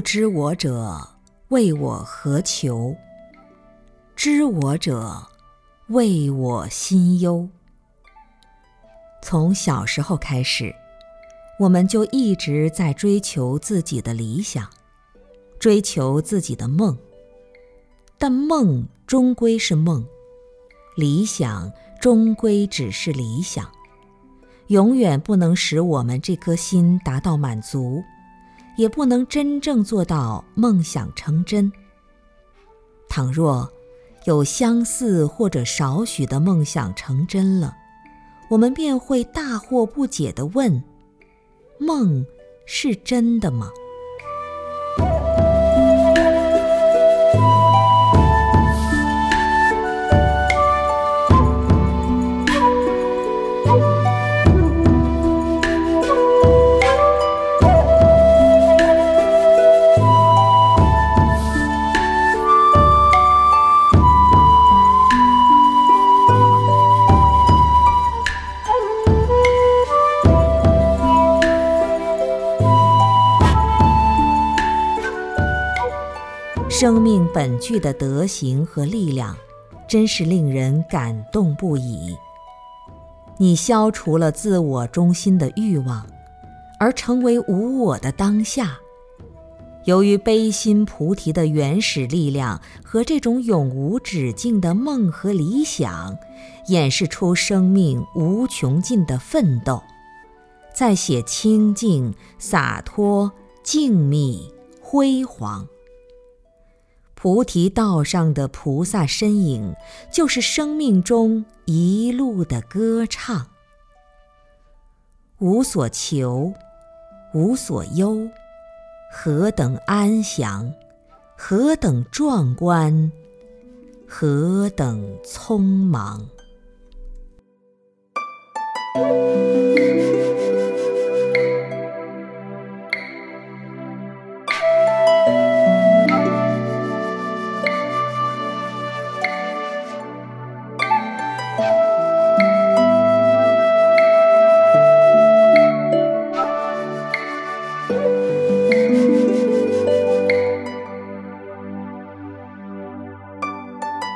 知我者，谓我何求？知我者，谓我心忧。从小时候开始，我们就一直在追求自己的理想，追求自己的梦。但梦终归是梦，理想终归只是理想，永远不能使我们这颗心达到满足。也不能真正做到梦想成真。倘若有相似或者少许的梦想成真了，我们便会大惑不解地问：梦是真的吗？生命本具的德行和力量，真是令人感动不已。你消除了自我中心的欲望，而成为无我的当下。由于悲心菩提的原始力量和这种永无止境的梦和理想，演示出生命无穷尽的奋斗，在写清净、洒脱、静谧、辉煌。菩提道上的菩萨身影，就是生命中一路的歌唱。无所求，无所忧，何等安详，何等壮观，何等匆忙。